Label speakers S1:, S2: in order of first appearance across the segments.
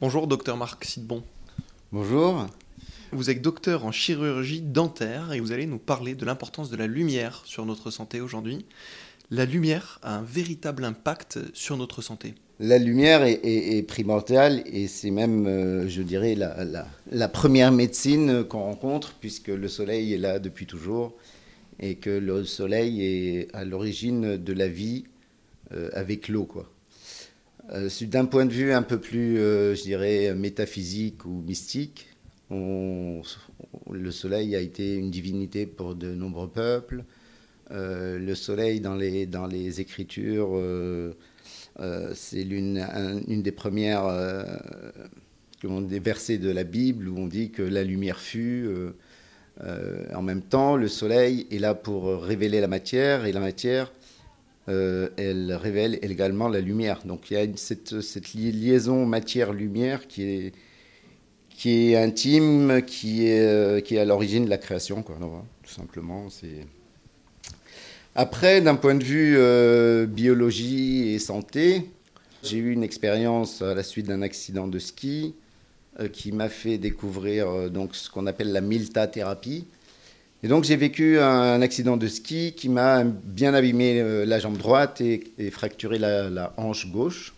S1: Bonjour, docteur Marc Sidbon.
S2: Bonjour.
S1: Vous êtes docteur en chirurgie dentaire et vous allez nous parler de l'importance de la lumière sur notre santé aujourd'hui. La lumière a un véritable impact sur notre santé.
S2: La lumière est, primordiale et c'est même, euh, je dirais, la, première médecine qu'on rencontre puisque le soleil est là depuis toujours et que le soleil est à l'origine de la vie euh, avec l'eau. quoi. Euh, d'un point de vue un peu plus, je dirais, métaphysique ou mystique, le soleil a été une divinité pour de nombreux peuples. le soleil dans les, dans les écritures euh, c'est une, une, des premières euh, des versets de la Bible où on dit que la lumière fut. Euh, en même temps, le soleil est là pour révéler la matière et la matière, elle révèle également la lumière. Donc il y a cette, liaison matière-lumière qui est, intime, qui est, qui est à l'origine de la création, quoi, tout simplement. Après, d'un point de vue euh, biologie et santé, j'ai eu une expérience à la suite d'un accident de ski euh, qui m'a fait découvrir euh, donc ce qu'on appelle la milta-thérapie. Et donc j'ai vécu un, accident de ski qui m'a bien abîmé la jambe droite et, fracturé la, hanche gauche.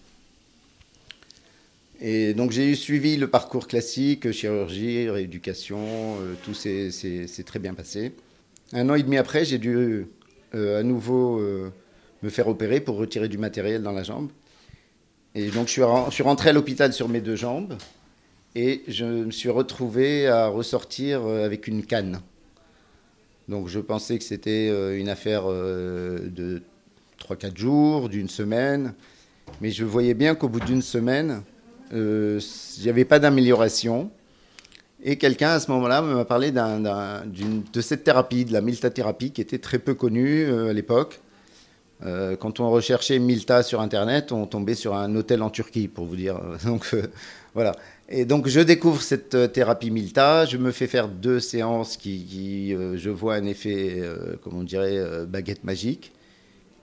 S2: Et donc j'ai suivi le parcours classique, chirurgie, rééducation, tout s'est très bien passé. Un an et demi après, j'ai dû euh, à nouveau euh, me faire opérer pour retirer du matériel dans la jambe. Et donc je suis, rentré à l'hôpital sur mes deux jambes et je me suis retrouvé à ressortir euh, avec une canne. Donc je pensais que c'était une affaire de 3-4 jours, d'une semaine, mais je voyais bien qu'au bout d'une semaine, il n'y avait pas d'amélioration. Et quelqu'un à ce moment-là m'a parlé de cette thérapie, de la Milta-thérapie, qui était très peu connue euh, à l'époque. Euh, quand on recherchait Milta sur Internet, on tombait sur un hôtel en Turquie, pour vous dire. Donc euh, voilà. Et donc je découvre cette thérapie Milta, je me fais faire deux séances qui, je vois un effet, comme on dirait, baguette magique.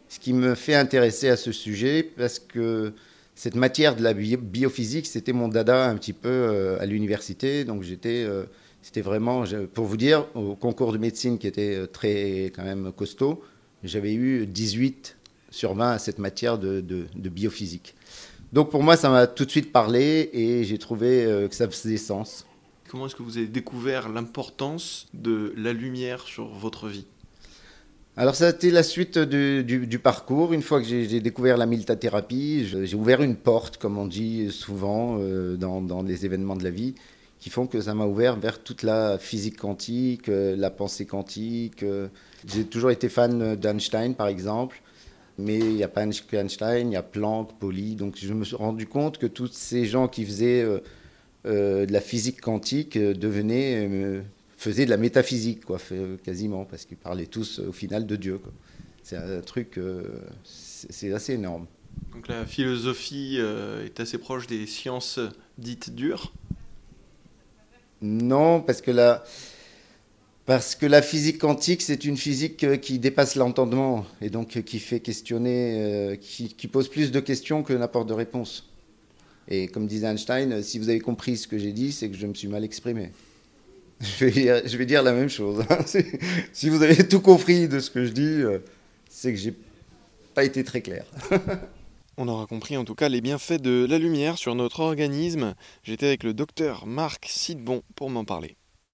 S2: Ce qui me fait intéresser à ce sujet, parce que cette matière de la biophysique, c'était mon dada un petit peu euh, à l'université. Donc j'étais, euh, c'était vraiment, pour vous dire, au concours de médecine qui était euh, très quand même costaud, j'avais eu 18 sur 20 à cette matière de, biophysique. Donc pour moi, ça m'a tout de suite parlé et j'ai trouvé que ça faisait sens.
S1: Comment est-ce que vous avez découvert l'importance de la lumière sur votre vie?
S2: Alors ça a été la suite du, parcours. Une fois que j'ai découvert la miltathérapie, j'ai ouvert une porte, comme on dit souvent euh, dans, dans, les événements de la vie, qui font que ça m'a ouvert vers toute la physique quantique, euh, la pensée quantique. Euh. J'ai toujours été fan d'Einstein, par exemple. Mais il n'y a pas Einstein, il y a Planck, Pauli. Donc je me suis rendu compte que tous ces gens qui faisaient de la physique quantique devenaient faisait de la métaphysique, quoi, quasiment, parce qu'ils parlaient tous au final de Dieu. C'est un truc, euh, c'est assez énorme.
S1: Donc la philosophie euh, est assez proche des sciences dites dures
S2: Non, parce que la, parce que la physique quantique, c'est une physique euh, qui dépasse l'entendement et donc qui fait questionner, qui, qui, pose plus de questions que n'apporte de réponses. Et comme disait Einstein, si vous avez compris ce que j'ai dit, c'est que je me suis mal exprimé. je vais, je vais dire la même chose. Hein. si vous avez tout compris de ce que je dis, euh, c'est que j'ai pas été très clair.
S1: On aura compris en tout cas les bienfaits de la lumière sur notre organisme. J'étais avec le docteur Marc Sidbon pour m'en parler.